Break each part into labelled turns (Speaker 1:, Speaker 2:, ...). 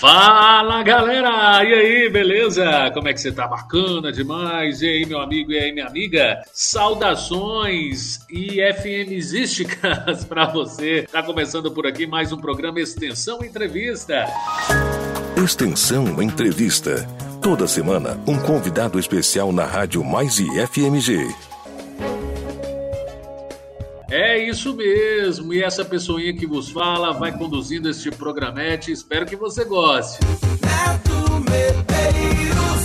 Speaker 1: Fala galera! E aí, beleza? Como é que você tá? Bacana demais! E aí, meu amigo e aí, minha amiga? Saudações e FMzísticas para você! Tá começando por aqui mais um programa Extensão Entrevista.
Speaker 2: Extensão Entrevista. Toda semana, um convidado especial na Rádio Mais e FMG.
Speaker 1: É isso mesmo, e essa pessoinha que vos fala vai conduzindo este programete, espero que você goste.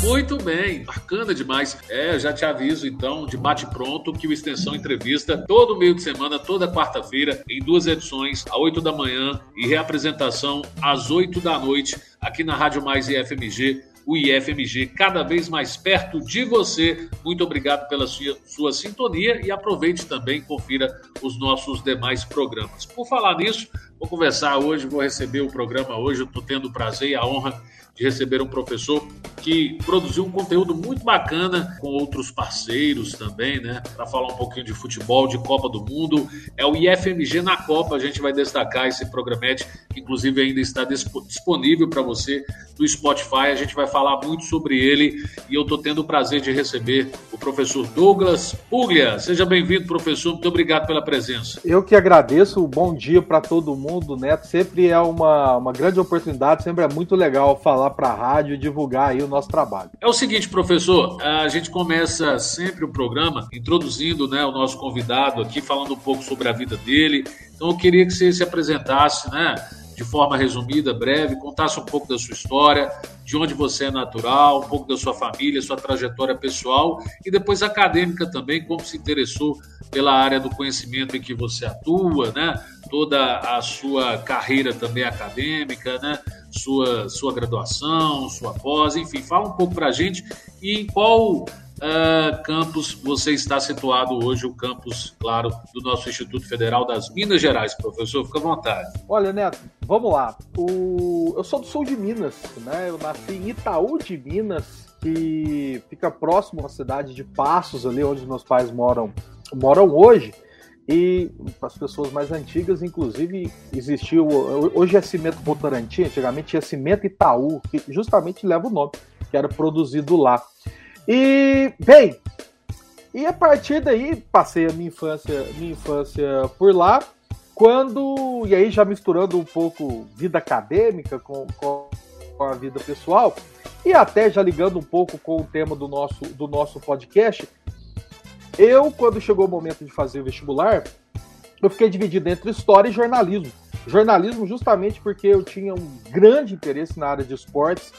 Speaker 1: Muito bem, bacana demais. É, já te aviso então, de bate pronto, que o Extensão Entrevista, todo meio de semana, toda quarta-feira, em duas edições, às 8 da manhã e reapresentação às 8 da noite, aqui na Rádio Mais e FMG o IFMG cada vez mais perto de você. Muito obrigado pela sua, sua sintonia e aproveite também confira os nossos demais programas. Por falar nisso, vou conversar hoje, vou receber o programa hoje. Estou tendo o prazer e a honra de receber um professor que produziu um conteúdo muito bacana com outros parceiros também, né? Para falar um pouquinho de futebol, de Copa do Mundo. É o IFMG na Copa. A gente vai destacar esse programete, inclusive ainda está disponível para você no Spotify. A gente vai falar muito sobre ele e eu estou tendo o prazer de receber o professor Douglas Puglia. Seja bem-vindo, professor. Muito obrigado pela presença.
Speaker 3: Eu que agradeço. Bom dia para todo mundo, Neto. Sempre é uma, uma grande oportunidade, sempre é muito legal falar para a rádio divulgar aí o nosso trabalho.
Speaker 1: É o seguinte, professor, a gente começa sempre o programa introduzindo né, o nosso convidado aqui, falando um pouco sobre a vida dele. Então eu queria que você se apresentasse, né? de forma resumida, breve, contasse um pouco da sua história, de onde você é natural, um pouco da sua família, sua trajetória pessoal e depois acadêmica também, como se interessou pela área do conhecimento em que você atua, né? Toda a sua carreira também acadêmica, né? Sua, sua graduação, sua pós, enfim, fala um pouco para a gente e em qual uh, campus você está situado hoje, o campus, claro, do nosso Instituto Federal das Minas Gerais, professor? Fica à vontade.
Speaker 3: Olha, Neto, vamos lá. O... Eu sou do sul de Minas, né? Eu nasci em Itaú de Minas, que fica próximo à cidade de Passos, ali onde meus pais moram, moram hoje. E para as pessoas mais antigas, inclusive, existiu. Hoje é Cimento Votorantim, antigamente é Cimento Itaú, que justamente leva o nome, que era produzido lá. E, bem, e a partir daí passei a minha infância, minha infância por lá, quando, e aí já misturando um pouco vida acadêmica com, com a vida pessoal, e até já ligando um pouco com o tema do nosso, do nosso podcast, eu, quando chegou o momento de fazer o vestibular, eu fiquei dividido entre história e jornalismo. Jornalismo justamente porque eu tinha um grande interesse na área de esportes,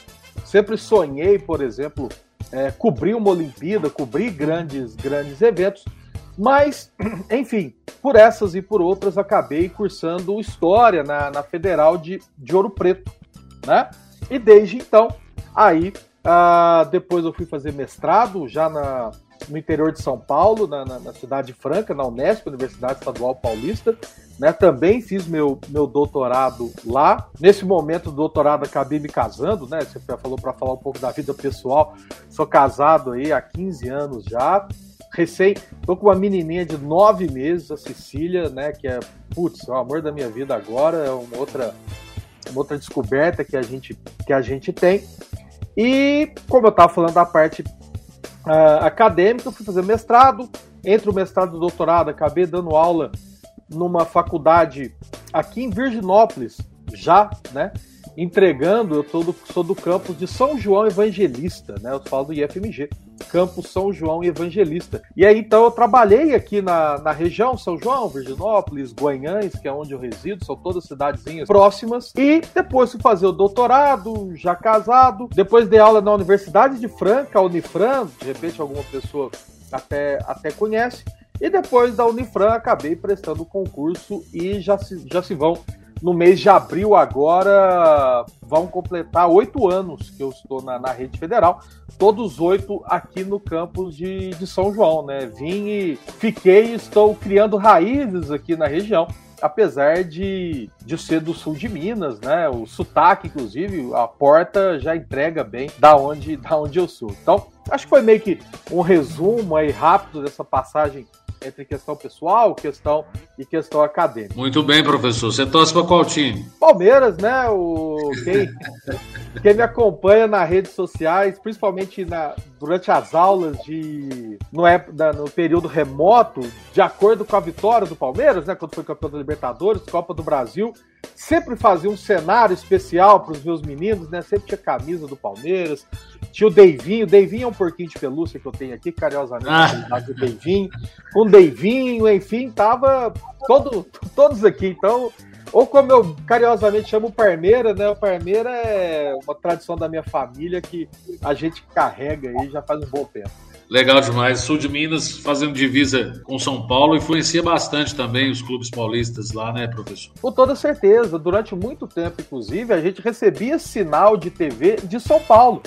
Speaker 3: sempre sonhei, por exemplo, é, cobrir uma Olimpíada, cobrir grandes, grandes eventos, mas, enfim, por essas e por outras, acabei cursando História na, na Federal de, de Ouro Preto, né? E desde então, aí, ah, depois eu fui fazer mestrado já na, no interior de São Paulo, na, na, na Cidade Franca, na Unesp, Universidade Estadual Paulista, né? Também fiz meu, meu doutorado lá. Nesse momento do doutorado acabei me casando, né? Você falou para falar um pouco da vida pessoal. Sou casado aí há 15 anos já. Recém, tô com uma menininha de nove meses, a Cecília, né? Que é, putz, é o amor da minha vida agora, é uma outra, uma outra descoberta que a gente, que a gente tem. E como eu estava falando da parte uh, acadêmica, fui fazer mestrado. Entre o mestrado e o doutorado, acabei dando aula numa faculdade aqui em Virginópolis, já, né? Entregando, eu do, sou do campus de São João Evangelista, né? Eu falo do IFMG, campus São João Evangelista. E aí, então, eu trabalhei aqui na, na região São João, Virginópolis, Guanhães, que é onde eu resido, são todas cidadezinhas próximas. E depois fui fazer o doutorado, já casado. Depois dei aula na Universidade de Franca, Unifran, de repente alguma pessoa até, até conhece. E depois da Unifran acabei prestando o concurso e já se, já se vão. No mês de abril agora vão completar oito anos que eu estou na, na rede federal, todos oito aqui no campus de, de São João, né? Vim e fiquei, estou criando raízes aqui na região apesar de, de ser do sul de Minas, né? O sotaque, inclusive, a porta já entrega bem da onde, da onde eu sou. Então, acho que foi meio que um resumo aí rápido dessa passagem entre questão pessoal, questão e questão acadêmica.
Speaker 1: Muito bem, professor. Você torce para qual time?
Speaker 3: Palmeiras, né? O quem, quem me acompanha nas redes sociais, principalmente na, durante as aulas de no, no período remoto, de acordo com a vitória do Palmeiras, né? Quando foi campeão da Libertadores, Copa do Brasil, sempre fazia um cenário especial para os meus meninos, né? Sempre tinha camisa do Palmeiras, tinha o Deivinho, o Deivinho é um porquinho de pelúcia que eu tenho aqui, carinhosamente, ah. o Deivinho, com o Deivinho, enfim, tava todo, todos aqui, então ou como eu carinhosamente chamo Parmeira, né? O Parmeira é uma tradição da minha família que a gente carrega aí já faz um bom tempo.
Speaker 1: Legal demais. Sul de Minas fazendo divisa com São Paulo influencia bastante também os clubes paulistas lá, né, professor?
Speaker 3: Com toda certeza. Durante muito tempo, inclusive, a gente recebia sinal de TV de São Paulo.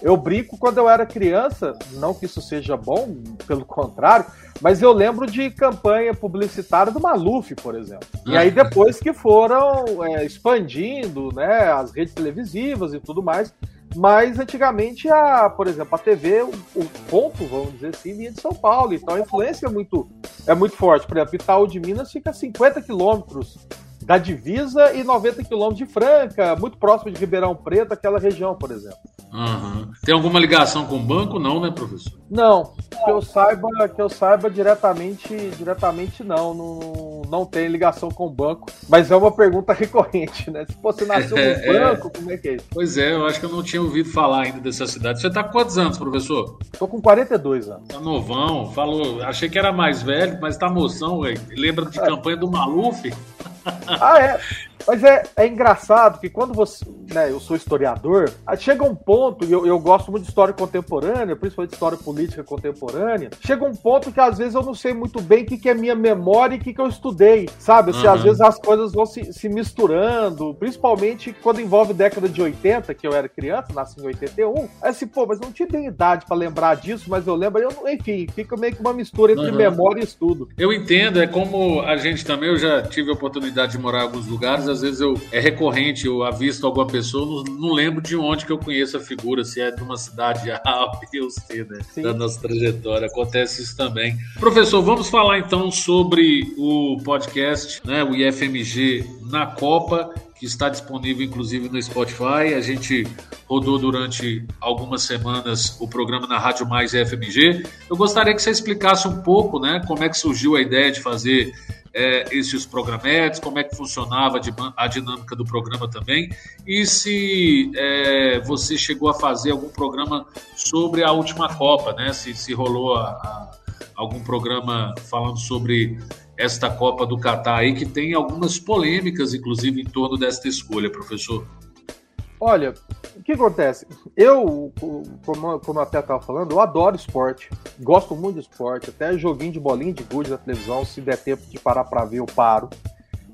Speaker 3: Eu brinco quando eu era criança, não que isso seja bom, pelo contrário, mas eu lembro de campanha publicitária do Maluf, por exemplo. E aí depois que foram é, expandindo, né, as redes televisivas e tudo mais, mas antigamente, a, por exemplo, a TV, o, o ponto, vamos dizer assim, vinha de São Paulo. Então a influência é muito, é muito forte. Por exemplo, Itaú de Minas fica a 50 quilômetros da divisa e 90 quilômetros de Franca, muito próximo de Ribeirão Preto, aquela região, por exemplo.
Speaker 1: Uhum. Tem alguma ligação com o banco, não, né, professor?
Speaker 3: Não, que eu saiba, que eu saiba diretamente, diretamente não, não, não tem ligação com o banco, mas é uma pergunta recorrente, né? Se você nasceu no é, banco, como é que é isso?
Speaker 1: Pois é, eu acho que eu não tinha ouvido falar ainda dessa cidade. Você tá com quantos anos, professor?
Speaker 3: Tô com 42 anos.
Speaker 1: Tá novão, falou, achei que era mais velho, mas tá moção, velho. Lembra de é. campanha do Maluf?
Speaker 3: Ah, é. Mas é, é engraçado que quando você. Né, eu sou historiador, chega um ponto, e eu, eu gosto muito de história contemporânea, principalmente história política contemporânea, chega um ponto que às vezes eu não sei muito bem o que, que é minha memória e o que, que eu estudei, sabe? Assim, uhum. Às vezes as coisas vão se, se misturando, principalmente quando envolve década de 80, que eu era criança, nasci em 81. Aí assim, pô, mas não tive idade para lembrar disso, mas eu lembro, eu, enfim, fica meio que uma mistura entre uhum. memória e estudo.
Speaker 1: Eu entendo, é como a gente também, eu já tive a oportunidade de morar em alguns lugares, às vezes eu é recorrente, eu avisto alguma pessoa, não, não, lembro de onde que eu conheço a figura, se é de uma cidade A, B ou C, né? Sim. Da nossa trajetória. Acontece isso também. Professor, vamos falar então sobre o podcast, né? O IFMG na Copa que está disponível inclusive no Spotify. A gente rodou durante algumas semanas o programa na Rádio Mais FMG. Eu gostaria que você explicasse um pouco, né, como é que surgiu a ideia de fazer é, esses programetes, como é que funcionava a dinâmica do programa também, e se é, você chegou a fazer algum programa sobre a última Copa, né? Se, se rolou a, a, algum programa falando sobre esta Copa do Catar aí, que tem algumas polêmicas, inclusive, em torno desta escolha, professor.
Speaker 3: Olha, o que acontece? Eu, como, como até estava falando, eu adoro esporte. Gosto muito de esporte. Até joguinho de bolinha de gude na televisão, se der tempo de parar para ver, eu paro.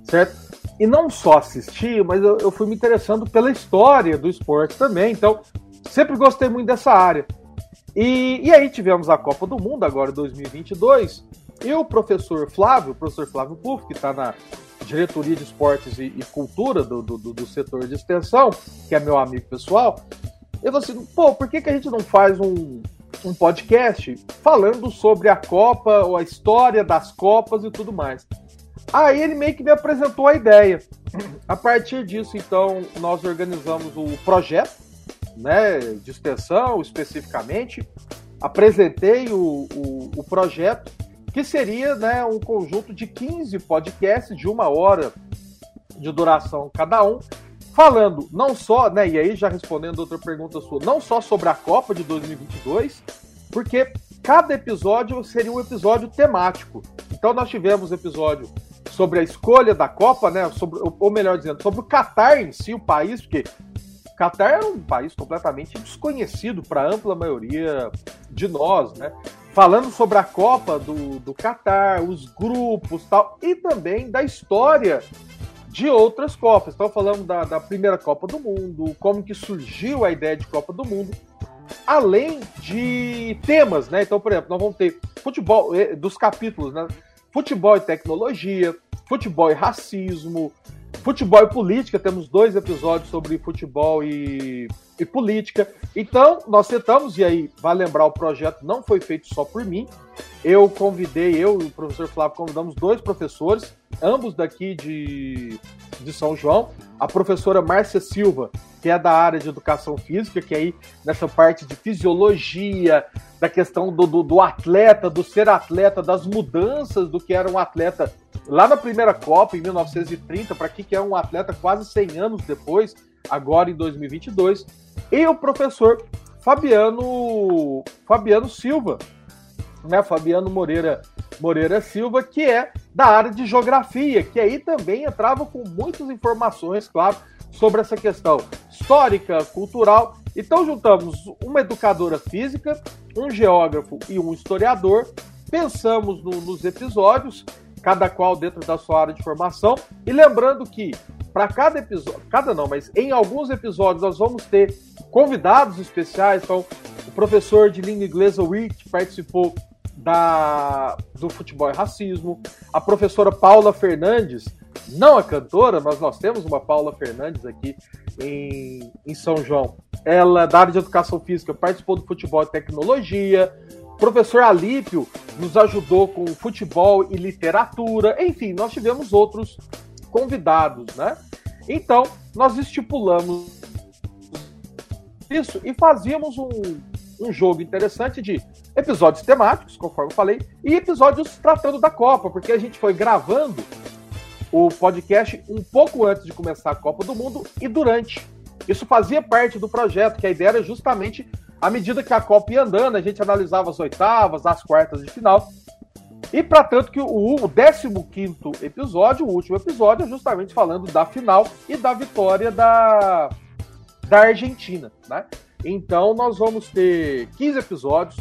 Speaker 3: Certo? E não só assistir, mas eu, eu fui me interessando pela história do esporte também. Então, sempre gostei muito dessa área. E, e aí tivemos a Copa do Mundo agora 2022 e o professor Flávio, o professor Flávio Puff, que está na diretoria de esportes e, e cultura do, do, do, setor de extensão, que é meu amigo pessoal, eu falou assim, pô, por que, que a gente não faz um, um podcast falando sobre a Copa, ou a história das Copas e tudo mais? Aí ele meio que me apresentou a ideia. A partir disso, então, nós organizamos o projeto, né, de extensão especificamente, apresentei o, o, o projeto que seria né, um conjunto de 15 podcasts de uma hora de duração cada um, falando não só, né, e aí já respondendo outra pergunta sua, não só sobre a Copa de 2022, porque cada episódio seria um episódio temático. Então nós tivemos episódio sobre a escolha da Copa, né, sobre, ou melhor dizendo, sobre o Catar em si, o país, porque Catar é um país completamente desconhecido para a ampla maioria de nós, né? Falando sobre a Copa do, do Catar, os grupos tal, e também da história de outras Copas. Então falando da, da primeira Copa do Mundo, como que surgiu a ideia de Copa do Mundo, além de temas, né? Então, por exemplo, nós vamos ter futebol, eh, dos capítulos, né? Futebol e tecnologia, futebol e racismo, futebol e política. Temos dois episódios sobre futebol e e política. Então, nós tentamos, e aí, vai lembrar, o projeto não foi feito só por mim. Eu convidei, eu e o professor Flávio convidamos dois professores, ambos daqui de, de São João. A professora Márcia Silva, que é da área de educação física, que aí nessa parte de fisiologia, da questão do, do, do atleta, do ser atleta, das mudanças do que era um atleta lá na primeira Copa, em 1930, para que é um atleta quase 100 anos depois, agora em 2022, e o professor Fabiano Fabiano Silva, né, Fabiano Moreira Moreira Silva, que é da área de geografia, que aí também entrava com muitas informações, claro, sobre essa questão histórica, cultural. Então juntamos uma educadora física, um geógrafo e um historiador, pensamos no, nos episódios, cada qual dentro da sua área de formação, e lembrando que para cada episódio, cada não, mas em alguns episódios nós vamos ter convidados especiais, então o professor de língua inglesa Wirt participou da, do futebol e racismo, a professora Paula Fernandes, não a cantora, mas nós temos uma Paula Fernandes aqui em, em São João. Ela, da área de educação física, participou do futebol e tecnologia. Professor Alípio nos ajudou com futebol e literatura. Enfim, nós tivemos outros convidados, né? Então, nós estipulamos isso e fazíamos um, um jogo interessante de episódios temáticos, conforme eu falei, e episódios tratando da Copa, porque a gente foi gravando o podcast um pouco antes de começar a Copa do Mundo e durante. Isso fazia parte do projeto, que a ideia era justamente, à medida que a Copa ia andando, a gente analisava as oitavas, as quartas de final. E para tanto que o, o 15 episódio, o último episódio, é justamente falando da final e da vitória da, da Argentina, né? Então nós vamos ter 15 episódios.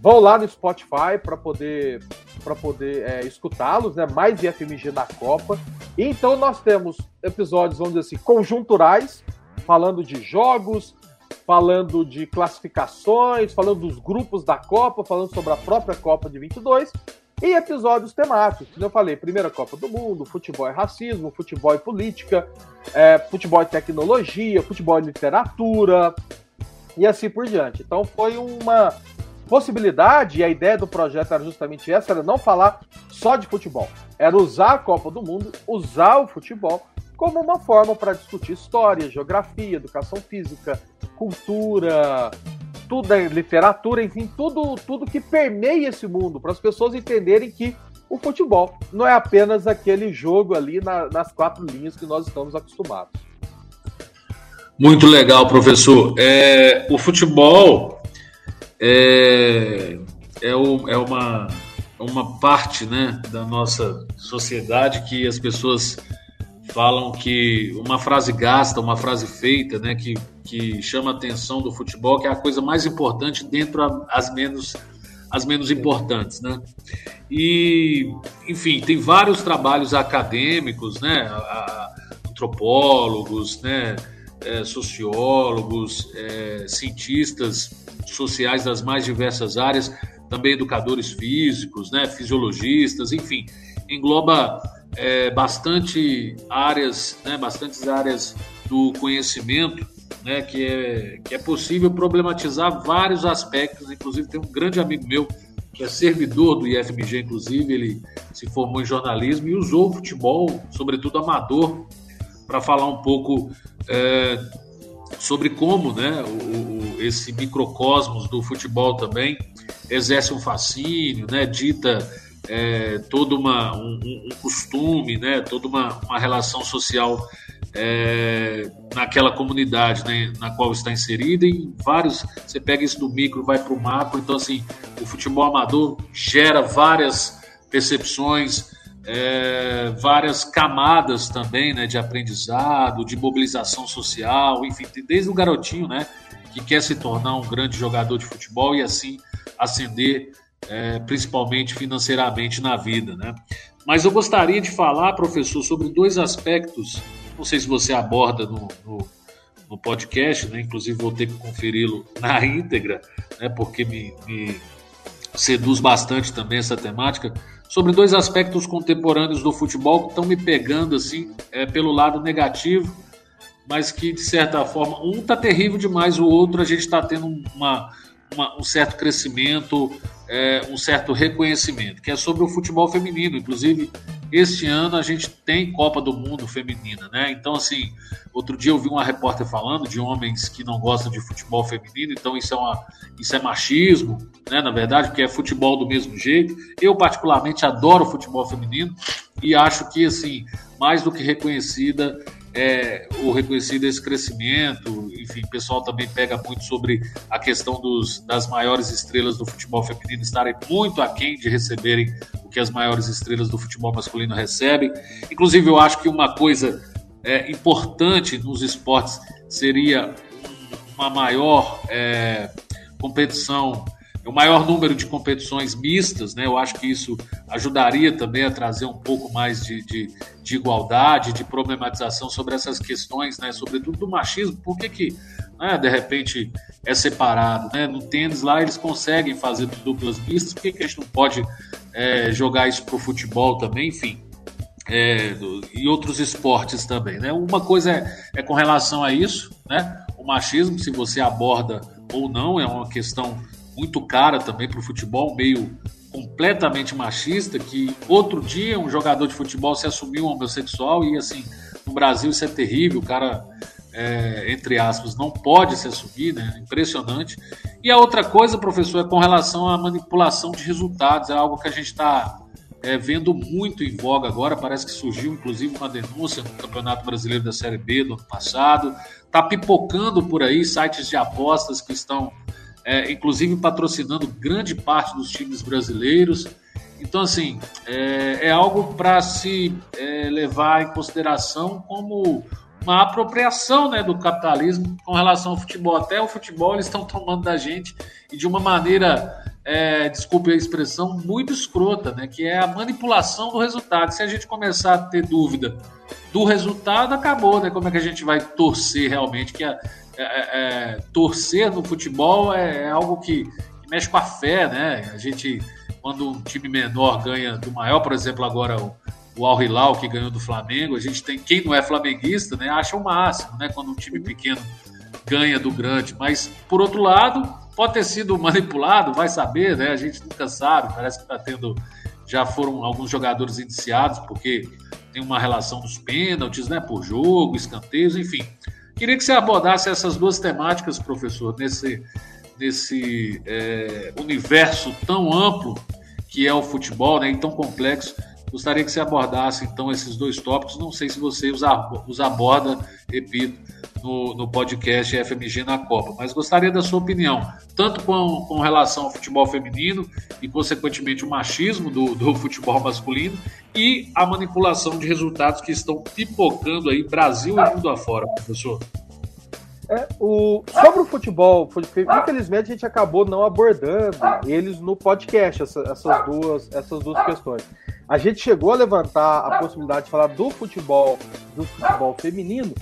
Speaker 3: Vão lá no Spotify para poder para poder é, escutá-los, né? Mais IFMG na Copa. E então nós temos episódios, vamos dizer assim, conjunturais, falando de jogos, falando de classificações, falando dos grupos da Copa, falando sobre a própria Copa de 22 e episódios temáticos. Como eu falei, primeira Copa do Mundo, futebol e racismo, futebol e política, é, futebol e tecnologia, futebol e literatura e assim por diante. Então foi uma possibilidade, e a ideia do projeto era justamente essa, era não falar só de futebol. Era usar a Copa do Mundo, usar o futebol como uma forma para discutir história, geografia, educação física, cultura, tudo, é literatura, enfim, tudo, tudo que permeia esse mundo, para as pessoas entenderem que o futebol não é apenas aquele jogo ali na, nas quatro linhas que nós estamos acostumados.
Speaker 1: Muito legal, professor. É, o futebol é, é, o, é uma, uma parte né, da nossa sociedade que as pessoas falam que uma frase gasta, uma frase feita, né, que, que chama a atenção do futebol, que é a coisa mais importante dentro as menos as menos importantes, né? E, enfim, tem vários trabalhos acadêmicos, né, antropólogos, né, é, sociólogos, é, cientistas sociais das mais diversas áreas, também educadores físicos, né, fisiologistas, enfim, engloba é, bastante áreas, né, bastantes áreas do conhecimento, né, que é, que é possível problematizar vários aspectos. Inclusive, tem um grande amigo meu que é servidor do IFMG, inclusive, ele se formou em jornalismo e usou o futebol, sobretudo amador, para falar um pouco é, sobre como né, o, o, esse microcosmos do futebol também exerce um fascínio, né, dita é, todo uma, um, um, costume, né, toda uma, uma relação social é, naquela comunidade né, na qual está inserida. E vários, você pega isso do micro, vai para o macro. Então, assim, o futebol amador gera várias percepções, é, várias camadas também né, de aprendizado, de mobilização social, enfim, desde o garotinho, né, que quer se tornar um grande jogador de futebol e assim ascender é, principalmente financeiramente na vida, né? Mas eu gostaria de falar, professor, sobre dois aspectos. Não sei se você aborda no, no, no podcast, né? Inclusive vou ter que conferi-lo na íntegra, né? Porque me, me seduz bastante também essa temática sobre dois aspectos contemporâneos do futebol que estão me pegando assim é, pelo lado negativo mas que de certa forma um tá terrível demais, o outro a gente está tendo uma, uma, um certo crescimento, é, um certo reconhecimento, que é sobre o futebol feminino. Inclusive, este ano a gente tem Copa do Mundo feminina, né? Então, assim, outro dia eu vi uma repórter falando de homens que não gostam de futebol feminino, então isso é, uma, isso é machismo, né? Na verdade, porque é futebol do mesmo jeito. Eu, particularmente, adoro futebol feminino e acho que, assim, mais do que reconhecida, é, o reconhecido esse crescimento, enfim, o pessoal também pega muito sobre a questão dos, das maiores estrelas do futebol feminino estarem muito aquém de receberem o que as maiores estrelas do futebol masculino recebem. Inclusive, eu acho que uma coisa é, importante nos esportes seria uma maior é, competição o maior número de competições mistas, né? Eu acho que isso ajudaria também a trazer um pouco mais de, de, de igualdade, de problematização sobre essas questões, né? Sobretudo do machismo. Por que, que né, de repente é separado? Né? No tênis lá eles conseguem fazer duplas mistas, por que, que a gente não pode é, jogar isso para o futebol também? Enfim. É, do, e outros esportes também, né? Uma coisa é, é com relação a isso, né? O machismo, se você aborda ou não, é uma questão muito cara também para o futebol, meio completamente machista, que outro dia um jogador de futebol se assumiu homossexual e assim, no Brasil isso é terrível, o cara, é, entre aspas, não pode se assumir, né? Impressionante. E a outra coisa, professor, é com relação à manipulação de resultados, é algo que a gente está é, vendo muito em voga agora, parece que surgiu inclusive uma denúncia no Campeonato Brasileiro da Série B do ano passado, está pipocando por aí sites de apostas que estão é, inclusive patrocinando grande parte dos times brasileiros. Então, assim, é, é algo para se é, levar em consideração como uma apropriação né, do capitalismo com relação ao futebol. Até o futebol eles estão tomando da gente e de uma maneira, é, desculpe a expressão, muito escrota, né, que é a manipulação do resultado. Se a gente começar a ter dúvida do resultado, acabou, né? Como é que a gente vai torcer realmente que a, é, é, é, torcer no futebol é, é algo que, que, mexe com a fé, né? A gente, quando um time menor ganha do maior, por exemplo, agora o, o Al Hilal que ganhou do Flamengo, a gente tem quem não é flamenguista, né? Acha o máximo, né? Quando um time pequeno ganha do grande, mas por outro lado pode ter sido manipulado, vai saber, né? A gente nunca sabe. Parece que está tendo, já foram alguns jogadores indiciados porque tem uma relação dos pênaltis, né? Por jogo, escanteios, enfim. Queria que você abordasse essas duas temáticas, professor, nesse, nesse é, universo tão amplo que é o futebol, né, e tão complexo. Gostaria que você abordasse, então, esses dois tópicos. Não sei se você os aborda, repito, no, no podcast FMG na Copa, mas gostaria da sua opinião, tanto com, com relação ao futebol feminino e, consequentemente, o machismo do, do futebol masculino e a manipulação de resultados que estão pipocando aí Brasil e mundo afora, professor.
Speaker 3: É, o, sobre o futebol, infelizmente a gente acabou não abordando eles no podcast, essa, essas, duas, essas duas questões. A gente chegou a levantar a possibilidade de falar do futebol, do futebol feminino,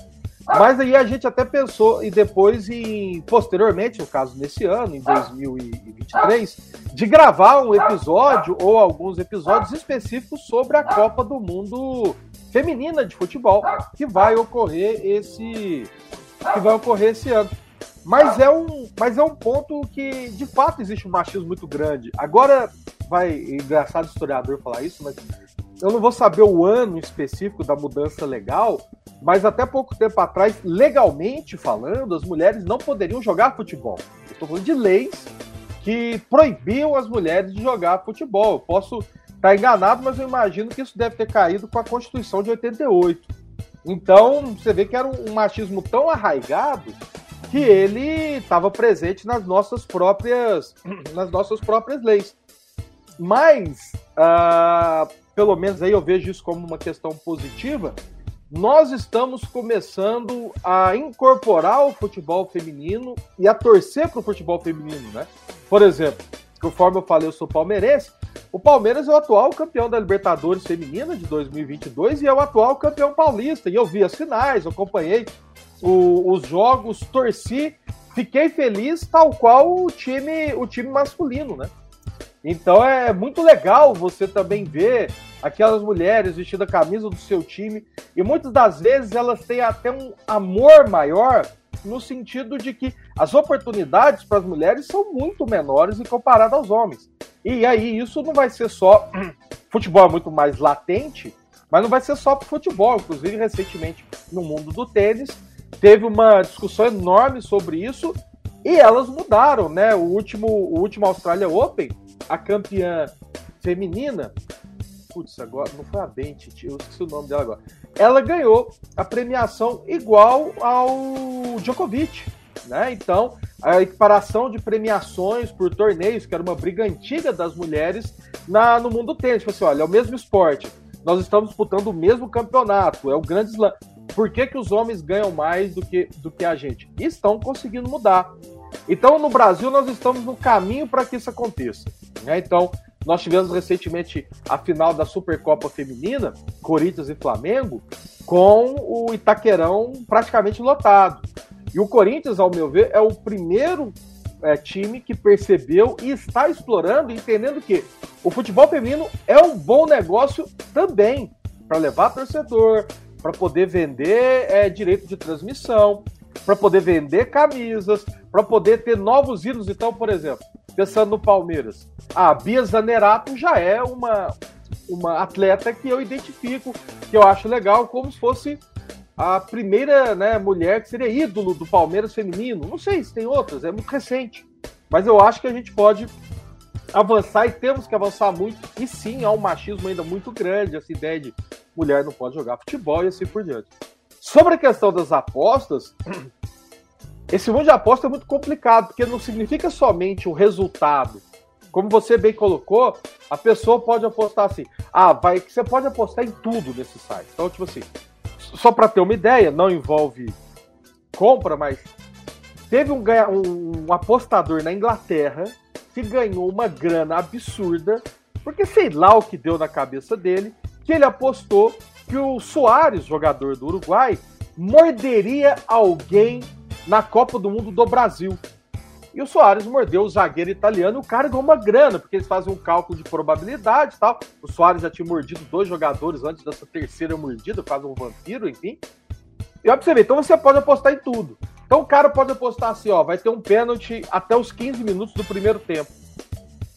Speaker 3: mas aí a gente até pensou, e depois, em, posteriormente, no caso nesse ano, em 2023, de gravar um episódio ou alguns episódios específicos sobre a Copa do Mundo Feminina de Futebol, que vai ocorrer esse, que vai ocorrer esse ano. Mas é um, mas é um ponto que, de fato, existe um machismo muito grande. Agora, vai, é engraçado historiador falar isso, mas eu não vou saber o ano específico da mudança legal, mas até pouco tempo atrás, legalmente falando, as mulheres não poderiam jogar futebol. Estou falando de leis que proibiam as mulheres de jogar futebol. Eu posso estar enganado, mas eu imagino que isso deve ter caído com a Constituição de 88. Então, você vê que era um machismo tão arraigado que ele estava presente nas nossas próprias nas nossas próprias leis. Mas, uh, pelo menos aí eu vejo isso como uma questão positiva, nós estamos começando a incorporar o futebol feminino e a torcer para o futebol feminino, né? Por exemplo, conforme eu falei, eu sou palmeirense. O Palmeiras é o atual campeão da Libertadores Feminina de 2022 e é o atual campeão paulista. E eu vi as finais, acompanhei o, os jogos, torci, fiquei feliz, tal qual o time, o time masculino, né? Então é muito legal você também ver aquelas mulheres vestindo a camisa do seu time, e muitas das vezes elas têm até um amor maior no sentido de que as oportunidades para as mulheres são muito menores em comparado aos homens. E aí isso não vai ser só futebol é muito mais latente, mas não vai ser só para futebol. Inclusive recentemente no mundo do tênis teve uma discussão enorme sobre isso e elas mudaram, né? O último, o último Australia Open, a campeã feminina, putz, agora não foi a Bente, eu esqueci o nome dela agora. Ela ganhou a premiação igual ao Djokovic, né? Então, a equiparação de premiações por torneios, que era uma briga antiga das mulheres na, no mundo do tênis. Tipo assim, olha, é o mesmo esporte. Nós estamos disputando o mesmo campeonato, é o grande slam. Por que, que os homens ganham mais do que, do que a gente? E estão conseguindo mudar. Então, no Brasil, nós estamos no caminho para que isso aconteça. Né? Então, nós tivemos recentemente a final da Supercopa Feminina, Corinthians e Flamengo, com o Itaquerão praticamente lotado. E o Corinthians, ao meu ver, é o primeiro é, time que percebeu e está explorando, entendendo que o futebol feminino é um bom negócio também para levar torcedor, para poder vender é, direito de transmissão, para poder vender camisas, para poder ter novos ídolos. Então, por exemplo, pensando no Palmeiras, a Bia Zanerato já é uma, uma atleta que eu identifico, que eu acho legal, como se fosse a primeira né, mulher que seria ídolo do Palmeiras feminino. Não sei se tem outras, é muito recente. Mas eu acho que a gente pode avançar e temos que avançar muito. E sim, há um machismo ainda muito grande, essa ideia de mulher não pode jogar futebol e assim por diante. Sobre a questão das apostas, esse mundo de aposta é muito complicado, porque não significa somente o resultado. Como você bem colocou, a pessoa pode apostar assim. Ah, vai você pode apostar em tudo nesse site. Então, tipo assim, só para ter uma ideia, não envolve compra, mas teve um, um apostador na Inglaterra que ganhou uma grana absurda, porque sei lá o que deu na cabeça dele, que ele apostou que o Soares, jogador do Uruguai, morderia alguém na Copa do Mundo do Brasil. E o Soares mordeu o zagueiro italiano e o cara ganhou uma grana, porque eles fazem um cálculo de probabilidade e tal. O Soares já tinha mordido dois jogadores antes dessa terceira mordida, quase um vampiro, enfim. E ver, então você pode apostar em tudo. Então o cara pode apostar assim, ó, vai ter um pênalti até os 15 minutos do primeiro tempo.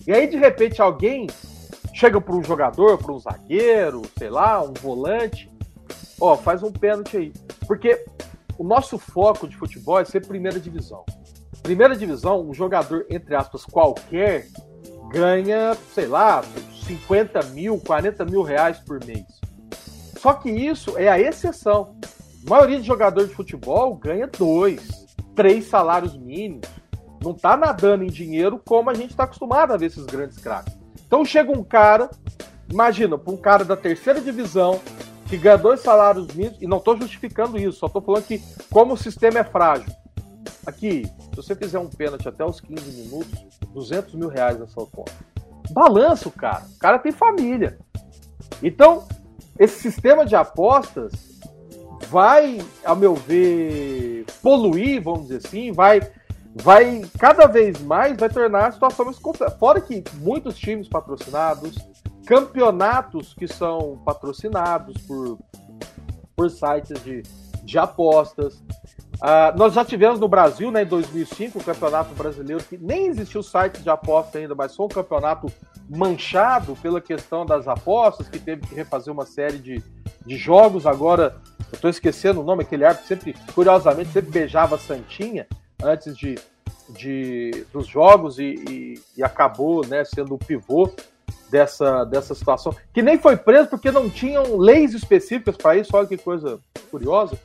Speaker 3: E aí, de repente, alguém chega para um jogador, para um zagueiro, sei lá, um volante, ó, faz um pênalti aí. Porque o nosso foco de futebol é ser primeira divisão. Primeira divisão, um jogador, entre aspas, qualquer, ganha, sei lá, 50 mil, 40 mil reais por mês. Só que isso é a exceção. A maioria de jogadores de futebol ganha dois, três salários mínimos. Não está nadando em dinheiro como a gente está acostumado a ver esses grandes craques. Então chega um cara, imagina, para um cara da terceira divisão, que ganha dois salários mínimos, e não estou justificando isso, só estou falando que como o sistema é frágil. Aqui, se você fizer um pênalti até os 15 minutos, 200 mil reais na sua conta. Balança o cara. O cara tem família. Então, esse sistema de apostas vai, ao meu ver, poluir, vamos dizer assim, vai, vai cada vez mais vai tornar a situação mais complexa. Fora que muitos times patrocinados, campeonatos que são patrocinados por, por sites de, de apostas, Uh, nós já tivemos no Brasil, né, em 2005, o Campeonato Brasileiro, que nem existiu site de aposta ainda, mas foi um campeonato manchado pela questão das apostas, que teve que refazer uma série de, de jogos. Agora, eu estou esquecendo o nome, aquele árbitro sempre, curiosamente, sempre beijava Santinha antes de, de dos jogos e, e, e acabou né, sendo o pivô dessa, dessa situação, que nem foi preso porque não tinham leis específicas para isso, olha que coisa curiosa.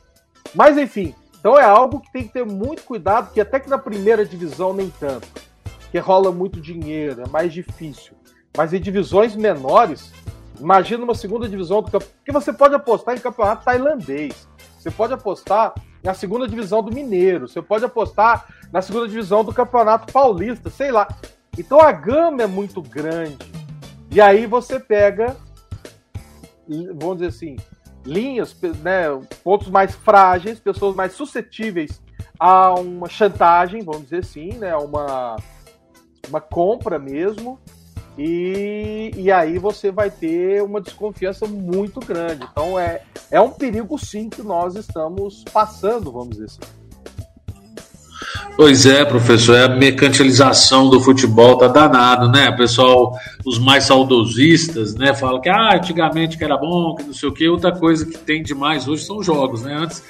Speaker 3: Mas, enfim, então é algo que tem que ter muito cuidado, que até que na primeira divisão nem tanto, que rola muito dinheiro, é mais difícil. Mas em divisões menores, imagina uma segunda divisão do campeonato, que você pode apostar em campeonato tailandês, você pode apostar na segunda divisão do Mineiro, você pode apostar na segunda divisão do Campeonato Paulista, sei lá. Então a gama é muito grande. E aí você pega, vamos dizer assim, linhas, né, pontos mais frágeis, pessoas mais suscetíveis a uma chantagem, vamos dizer assim, né, uma, uma compra mesmo. E, e aí você vai ter uma desconfiança muito grande. Então é, é um perigo sim que nós estamos passando, vamos dizer assim.
Speaker 1: Pois é, professor, é a mercantilização do futebol tá danado, né? Pessoal, os mais saudosistas, né, falam que ah, antigamente que era bom, que não sei o quê. Outra coisa que tem demais hoje são jogos, né? Antes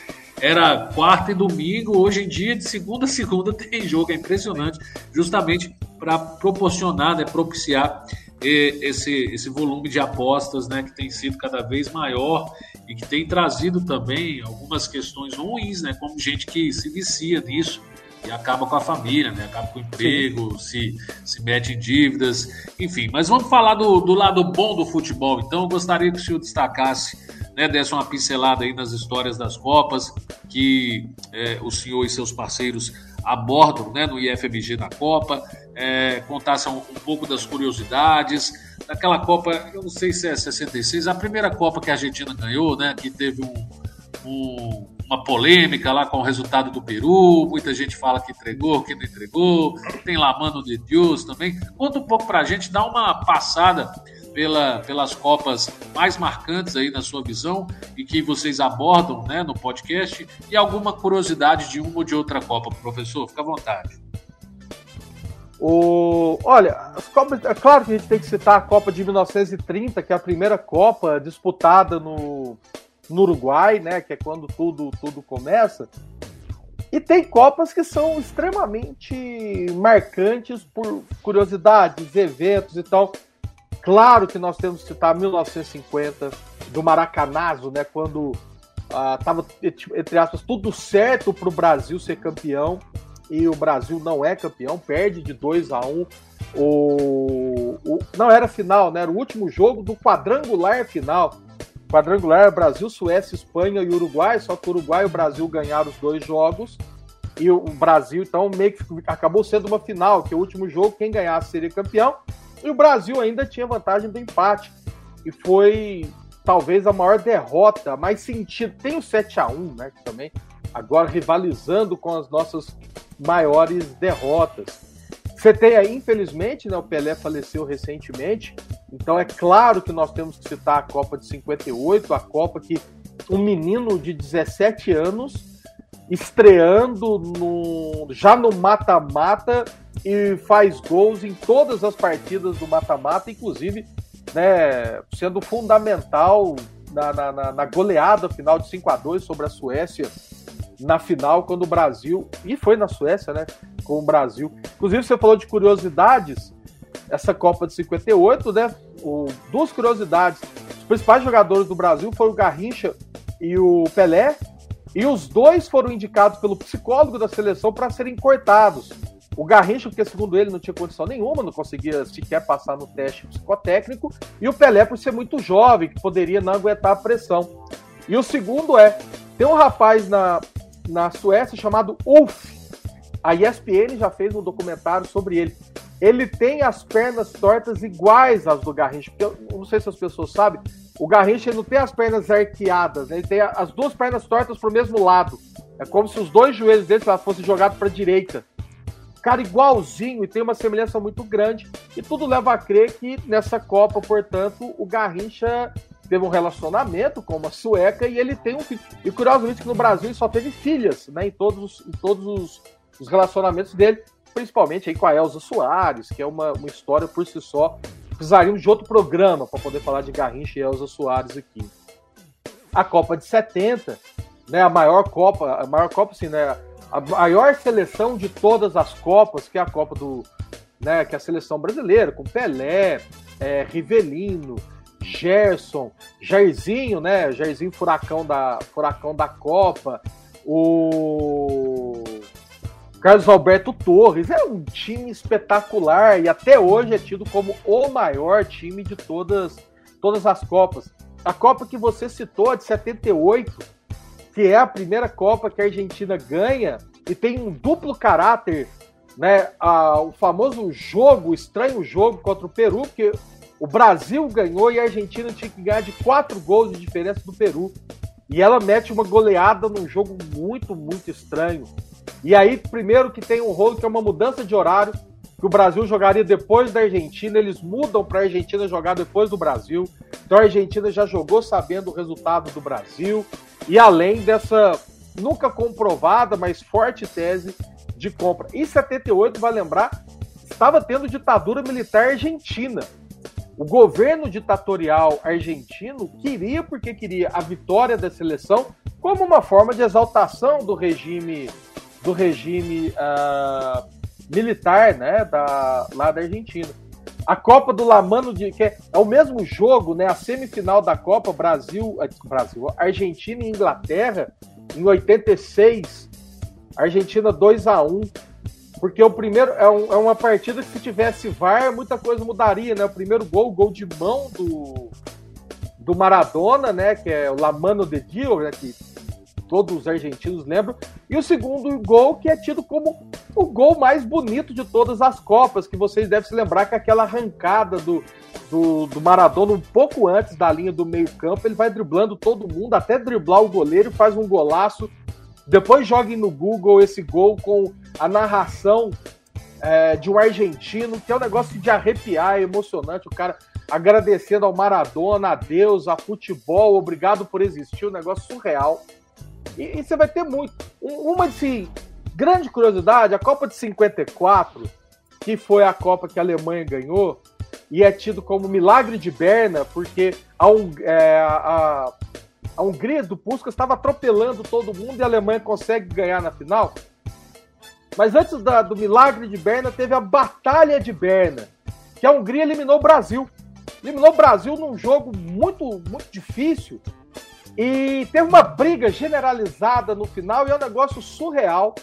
Speaker 1: era quarta e domingo, hoje em dia de segunda a segunda tem jogo, é impressionante, justamente para proporcionar, né, propiciar esse, esse volume de apostas, né, que tem sido cada vez maior e que tem trazido também algumas questões ruins, né, como gente que se vicia nisso e acaba com a família, né? Acaba com o emprego, se, se mete em dívidas, enfim. Mas vamos falar do, do lado bom do futebol. Então, eu gostaria que o senhor destacasse, né, desse uma pincelada aí nas histórias das Copas, que é, o senhor e seus parceiros abordam né, no IFMG na Copa, é, contasse um, um pouco das curiosidades. Daquela Copa, eu não sei se é 66, a primeira Copa que a Argentina ganhou, né? Que teve um, um uma polêmica lá com o resultado do Peru, muita gente fala que entregou, que não entregou, tem lá Mano de Deus também. Conta um pouco pra gente, dá uma passada pela, pelas Copas mais marcantes aí na sua visão e que vocês abordam né, no podcast e alguma curiosidade de uma ou de outra Copa, professor, fica à vontade.
Speaker 3: O, olha, as Copas, é claro que a gente tem que citar a Copa de 1930, que é a primeira Copa disputada no, no Uruguai, né, que é quando tudo, tudo começa. E tem Copas que são extremamente marcantes por curiosidades, eventos e tal. Claro que nós temos que citar 1950, do Maracanazo, né, quando estava, ah, entre aspas, tudo certo para o Brasil ser campeão e o Brasil não é campeão, perde de 2 a 1 um, o, o, não era final, né? Era o último jogo do quadrangular final. Quadrangular Brasil, Suécia, Espanha e Uruguai, só que o Uruguai e o Brasil ganharam os dois jogos. E o Brasil, então, meio que acabou sendo uma final, que o último jogo, quem ganhasse seria campeão. E o Brasil ainda tinha vantagem do empate. E foi talvez a maior derrota, mais sentido. Tem o 7 a 1 né? Que também agora rivalizando com as nossas maiores derrotas. Você tem aí, infelizmente, né, o Pelé faleceu recentemente, então é claro que nós temos que citar a Copa de 58, a Copa que um menino de 17 anos estreando no, já no mata-mata e faz gols em todas as partidas do mata-mata, inclusive né, sendo fundamental na, na, na, goleada final de 5 a 2 sobre a Suécia na final, quando o Brasil, e foi na Suécia, né? Com o Brasil. Inclusive, você falou de curiosidades, essa Copa de 58, né? O, duas curiosidades. Os principais jogadores do Brasil foram o Garrincha e o Pelé, e os dois foram indicados pelo psicólogo da seleção para serem cortados. O Garrincha, porque segundo ele não tinha condição nenhuma, não conseguia sequer passar no teste psicotécnico, e o Pelé por ser muito jovem, que poderia não aguentar a pressão. E o segundo é, tem um rapaz na, na Suécia chamado Ulf. A ESPN já fez um documentário sobre ele. Ele tem as pernas tortas iguais às do Garrincha, porque eu não sei se as pessoas sabem, o Garrincha não tem as pernas arqueadas, né? ele tem as duas pernas tortas para o mesmo lado. É como se os dois joelhos dele fossem jogados para a direita. Cara, igualzinho e tem uma semelhança muito grande. E tudo leva a crer que nessa Copa, portanto, o Garrincha teve um relacionamento com uma sueca e ele tem um filho. E curiosamente que no Brasil ele só teve filhas, né? Em todos, em todos os, os relacionamentos dele, principalmente aí com a Elza Soares, que é uma, uma história por si só. Precisaríamos de outro programa para poder falar de Garrincha e Elza Soares aqui. A Copa de 70, né? A maior Copa, a maior Copa, assim, né? A maior seleção de todas as Copas, que é a Copa do. Né, que é a seleção brasileira, com Pelé, é, Rivelino, Gerson, Jairzinho, né? Jairzinho Furacão da, Furacão da Copa, o Carlos Alberto Torres. É um time espetacular e até hoje é tido como o maior time de todas, todas as Copas. A Copa que você citou, a de 78, que é a primeira Copa que a Argentina ganha e tem um duplo caráter, né? Ah, o famoso jogo, o estranho jogo contra o Peru, que o Brasil ganhou e a Argentina tinha que ganhar de quatro gols de diferença do Peru. E ela mete uma goleada num jogo muito, muito estranho. E aí, primeiro que tem um rolo que é uma mudança de horário. que o Brasil jogaria depois da Argentina, eles mudam para a Argentina jogar depois do Brasil. Então a Argentina já jogou sabendo o resultado do Brasil e além dessa nunca comprovada, mas forte tese de compra. Em 78, vai lembrar, estava tendo ditadura militar argentina. O governo ditatorial argentino queria, porque queria a vitória da seleção, como uma forma de exaltação do regime do regime uh, militar, né, da, lá da Argentina. A Copa do Lamano, de, que é, é, o mesmo jogo, né, a semifinal da Copa Brasil, eh, Brasil, Argentina e Inglaterra, em 86, Argentina 2 a 1 porque o primeiro é, um, é, uma partida que se tivesse VAR, muita coisa mudaria, né? O primeiro gol, gol de mão do, do Maradona, né? Que é o Lamano de Dio, né? Que todos os argentinos lembram. E o segundo gol, que é tido como o gol mais bonito de todas as Copas, que vocês devem se lembrar que é aquela arrancada do, do, do Maradona um pouco antes da linha do meio-campo, ele vai driblando todo mundo, até driblar o goleiro, faz um golaço. Depois joguem no Google esse gol com a narração é, de um argentino, que é um negócio de arrepiar, é emocionante. O cara agradecendo ao Maradona, a Deus, a futebol, obrigado por existir, um negócio surreal. E, e você vai ter muito. Uma de grande curiosidade, a Copa de 54, que foi a Copa que a Alemanha ganhou, e é tido como milagre de Berna, porque a, é, a, a Hungria do Puskas estava atropelando todo mundo e a Alemanha consegue ganhar na final. Mas antes da, do milagre de Berna, teve a Batalha de Berna, que a Hungria eliminou o Brasil. Eliminou o Brasil num jogo muito, muito difícil. E teve uma briga generalizada no final e é um negócio surreal,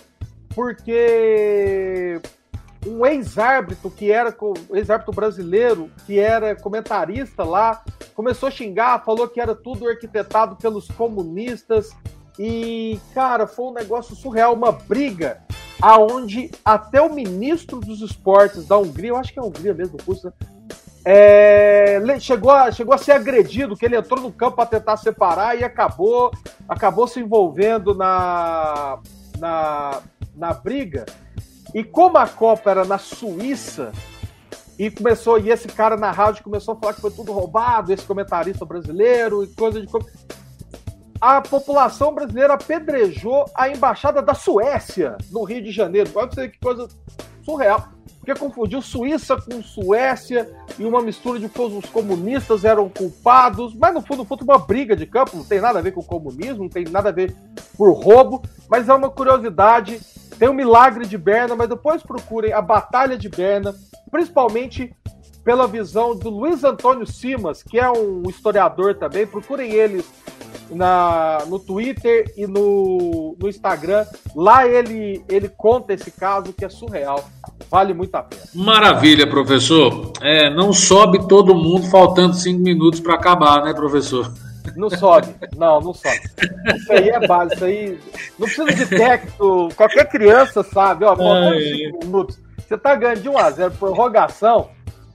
Speaker 3: porque um ex-árbitro que era ex-árbitro brasileiro, que era comentarista lá, começou a xingar, falou que era tudo arquitetado pelos comunistas. E, cara, foi um negócio surreal, uma briga aonde até o ministro dos esportes da Hungria, eu acho que é a Hungria mesmo, curso, né? é, chegou, a, chegou a ser agredido, que ele entrou no campo para tentar separar e acabou, acabou se envolvendo na, na, na briga. E como a Copa era na Suíça, e começou, e esse cara na rádio começou a falar que foi tudo roubado, esse comentarista brasileiro e coisa de a população brasileira apedrejou a embaixada da Suécia no Rio de Janeiro. Pode ser que coisa surreal. Porque confundiu Suíça com Suécia e uma mistura de todos os comunistas eram culpados. Mas no fundo, foi uma briga de campo, não tem nada a ver com o comunismo, não tem nada a ver por roubo. Mas é uma curiosidade. Tem o milagre de Berna, mas depois procurem a Batalha de Berna, principalmente pela visão do Luiz Antônio Simas, que é um historiador também. Procurem eles na, no Twitter e no, no Instagram. Lá ele, ele conta esse caso que é surreal. Vale muito a pena.
Speaker 1: Maravilha, professor. É, não sobe todo mundo faltando cinco minutos para acabar, né, professor?
Speaker 3: Não sobe. Não, não sobe. Isso aí é base. Isso aí. Não precisa de técnico. Qualquer criança sabe, ó, faltando cinco minutos. Você tá ganhando de 1 a 0 prorrogação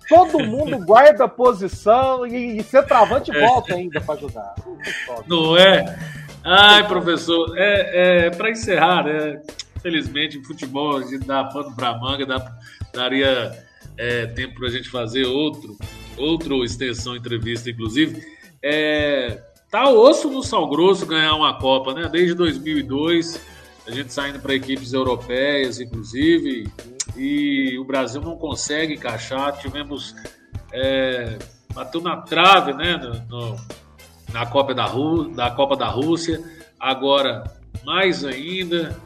Speaker 3: todo mundo guarda a posição e, e centroavante é. volta ainda para ajudar.
Speaker 1: Não é? Ai, professor, é, é para encerrar, né? Felizmente, em futebol a gente dá pano para manga, dá, daria é, tempo para a gente fazer outro, outro extensão entrevista, inclusive. É, tá osso no sal grosso ganhar uma Copa, né? Desde 2002, a gente saindo para equipes europeias, inclusive, e o Brasil não consegue encaixar. Tivemos. É, bateu na trave né, no, no, na, Copa da da Copa da Rússia, agora mais ainda.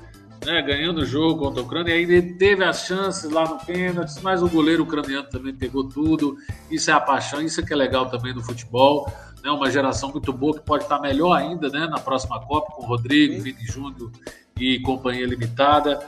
Speaker 1: Né, ganhando o jogo contra a Ucrânia, e aí teve as chances lá no pênalti, mas o goleiro ucraniano também pegou tudo. Isso é a paixão, isso é que é legal também no futebol. Né, uma geração muito boa que pode estar melhor ainda né, na próxima Copa, com Rodrigo, Vini Júnior e companhia limitada.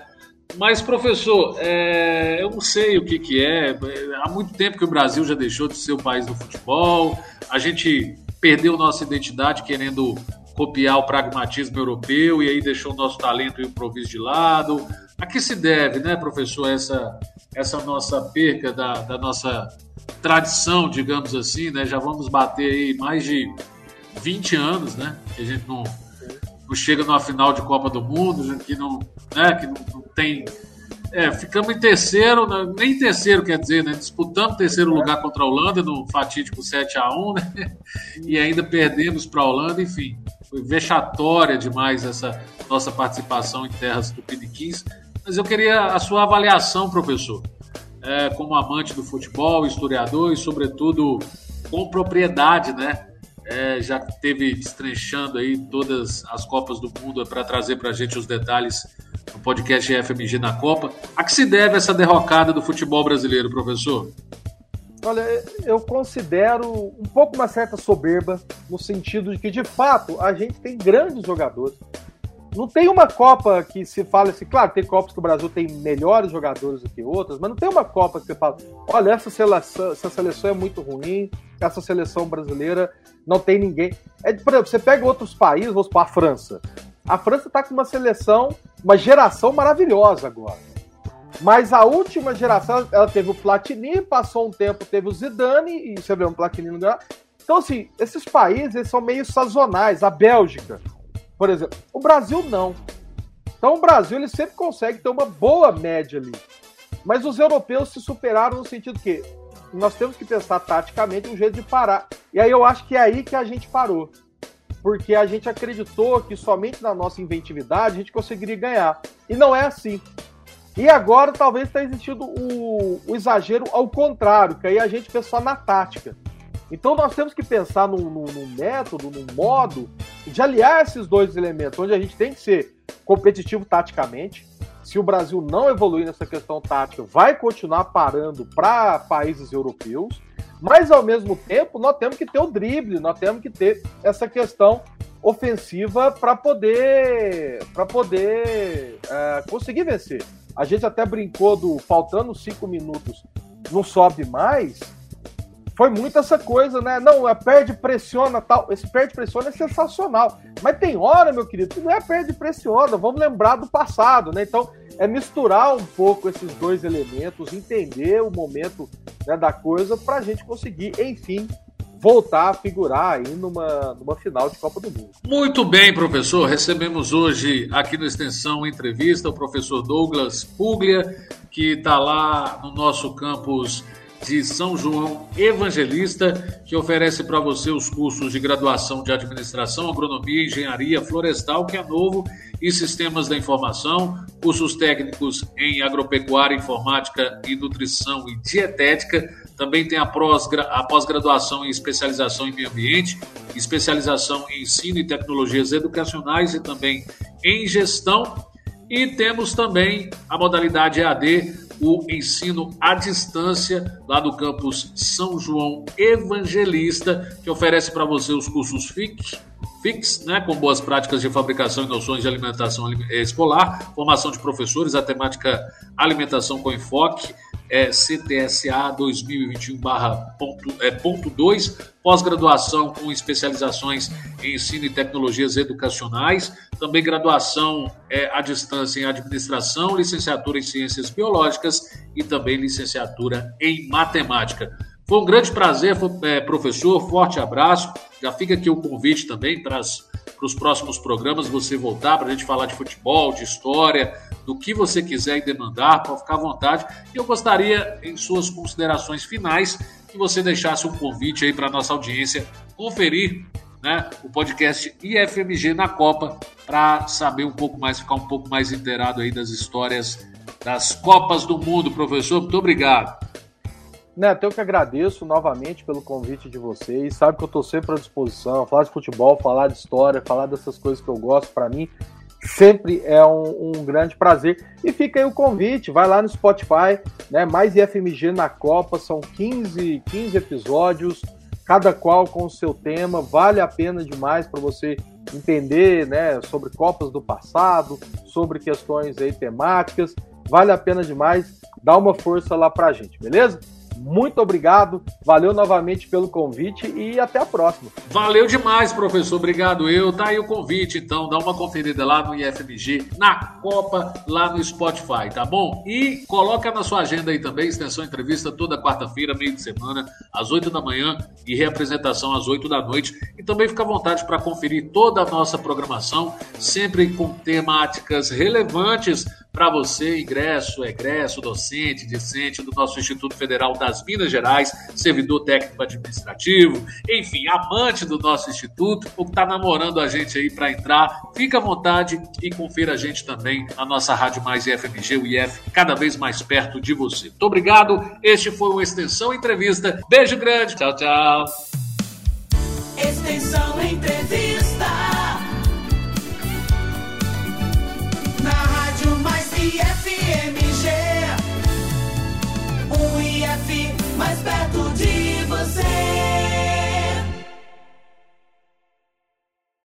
Speaker 1: Mas, professor, é, eu não sei o que, que é. Há muito tempo que o Brasil já deixou de ser o país do futebol. A gente perdeu nossa identidade querendo copiar o pragmatismo europeu e aí deixou o nosso talento e o de lado. A que se deve, né, professor, essa, essa nossa perca da, da nossa tradição, digamos assim, né? Já vamos bater aí mais de 20 anos, né? Que a gente não não chega numa final de Copa do Mundo, que não, né, que não, não tem É, ficamos em terceiro, né? nem terceiro quer dizer, né? Disputamos terceiro lugar contra a Holanda no fatídico 7 a 1 né? E ainda perdemos para a Holanda, enfim. Foi vexatória demais essa nossa participação em terras tupiniquins. Mas eu queria a sua avaliação, professor, é, como amante do futebol, historiador e, sobretudo, com propriedade, né? É, já teve destrinchando aí todas as Copas do Mundo para trazer para a gente os detalhes no podcast FMG na Copa. A que se deve essa derrocada do futebol brasileiro, professor?
Speaker 3: Olha, eu considero um pouco uma certa soberba, no sentido de que, de fato, a gente tem grandes jogadores. Não tem uma Copa que se fala assim, claro, tem Copas que o Brasil tem melhores jogadores do que outras, mas não tem uma Copa que você fala, olha, essa seleção, essa seleção é muito ruim, essa seleção brasileira não tem ninguém. É, por exemplo, você pega outros países, vamos para a França. A França está com uma seleção, uma geração maravilhosa agora. Mas a última geração, ela teve o Platini, passou um tempo, teve o Zidane, e você vê um Platini no Então, assim, esses países eles são meio sazonais. A Bélgica, por exemplo. O Brasil não. Então, o Brasil ele sempre consegue ter uma boa média ali. Mas os europeus se superaram no sentido que nós temos que pensar taticamente um jeito de parar. E aí eu acho que é aí que a gente parou. Porque a gente acreditou que somente na nossa inventividade a gente conseguiria ganhar. E não é assim. E agora talvez tenha existido o, o exagero ao contrário, que aí a gente pensou na tática. Então nós temos que pensar num, num, num, método, num modo de aliar esses dois elementos, onde a gente tem que ser competitivo taticamente. Se o Brasil não evoluir nessa questão tática, vai continuar parando para países europeus, mas ao mesmo tempo nós temos que ter o drible, nós temos que ter essa questão ofensiva para poder para poder é, conseguir vencer. A gente até brincou do faltando cinco minutos, não sobe mais. Foi muito essa coisa, né? Não, é perde, pressiona tal. Esse perde, pressiona é sensacional. Mas tem hora, meu querido, que não é perde, pressiona. Vamos lembrar do passado, né? Então, é misturar um pouco esses dois elementos, entender o momento né, da coisa para a gente conseguir, enfim, voltar a figurar aí numa, numa final de Copa do Mundo.
Speaker 1: Muito bem, professor. Recebemos hoje aqui no Extensão Entrevista o professor Douglas Puglia, que está lá no nosso campus de São João Evangelista, que oferece para você os cursos de graduação de Administração, Agronomia, Engenharia Florestal, que é novo, e Sistemas da Informação, cursos técnicos em Agropecuária, Informática e Nutrição e Dietética, também tem a pós-graduação em especialização em meio ambiente, especialização em ensino e tecnologias educacionais e também em gestão. E temos também a modalidade EAD, o ensino à distância, lá do campus São João Evangelista, que oferece para você os cursos FIC, FIX, né, com boas práticas de fabricação e noções de alimentação escolar, formação de professores, a temática alimentação com enfoque, é, CTSA 2021-2, é, pós-graduação com especializações em ensino e tecnologias educacionais, também graduação é, à distância em administração, licenciatura em ciências biológicas e também licenciatura em matemática. Foi um grande prazer, é, professor, forte abraço. Já fica aqui o convite também para os próximos programas você voltar para a gente falar de futebol, de história, do que você quiser e demandar, pode ficar à vontade. E eu gostaria, em suas considerações finais, que você deixasse um convite aí para a nossa audiência conferir né, o podcast IFMG na Copa para saber um pouco mais, ficar um pouco mais inteirado aí das histórias das Copas do Mundo. Professor, muito obrigado.
Speaker 3: Neto, eu que agradeço novamente pelo convite de vocês. Sabe que eu estou sempre à disposição. Falar de futebol, falar de história, falar dessas coisas que eu gosto, para mim, sempre é um, um, grande prazer. E fica aí o convite, vai lá no Spotify, né? Mais IFMG na Copa, são 15, 15 episódios, cada qual com o seu tema, vale a pena demais para você entender, né, sobre Copas do passado, sobre questões aí temáticas, vale a pena demais, dá uma força lá pra gente, beleza? Muito obrigado, valeu novamente pelo convite e até a próxima.
Speaker 1: Valeu demais, professor, obrigado eu. Tá aí o convite, então, dá uma conferida lá no IFMG, na Copa, lá no Spotify, tá bom? E coloca na sua agenda aí também, extensão entrevista toda quarta-feira, meio de semana, às 8 da manhã e reapresentação às 8 da noite. E também fica à vontade para conferir toda a nossa programação, sempre com temáticas relevantes para você, ingresso, egresso, docente, discente do nosso Instituto Federal das Minas Gerais, servidor técnico administrativo, enfim, amante do nosso instituto, ou que está namorando a gente aí para entrar, fica à vontade e confira a gente também na nossa Rádio Mais IFMG, o IF, cada vez mais perto de você. Muito obrigado. Este foi o Extensão Entrevista. Beijo grande. Tchau, tchau.
Speaker 4: Extensão Entrevista.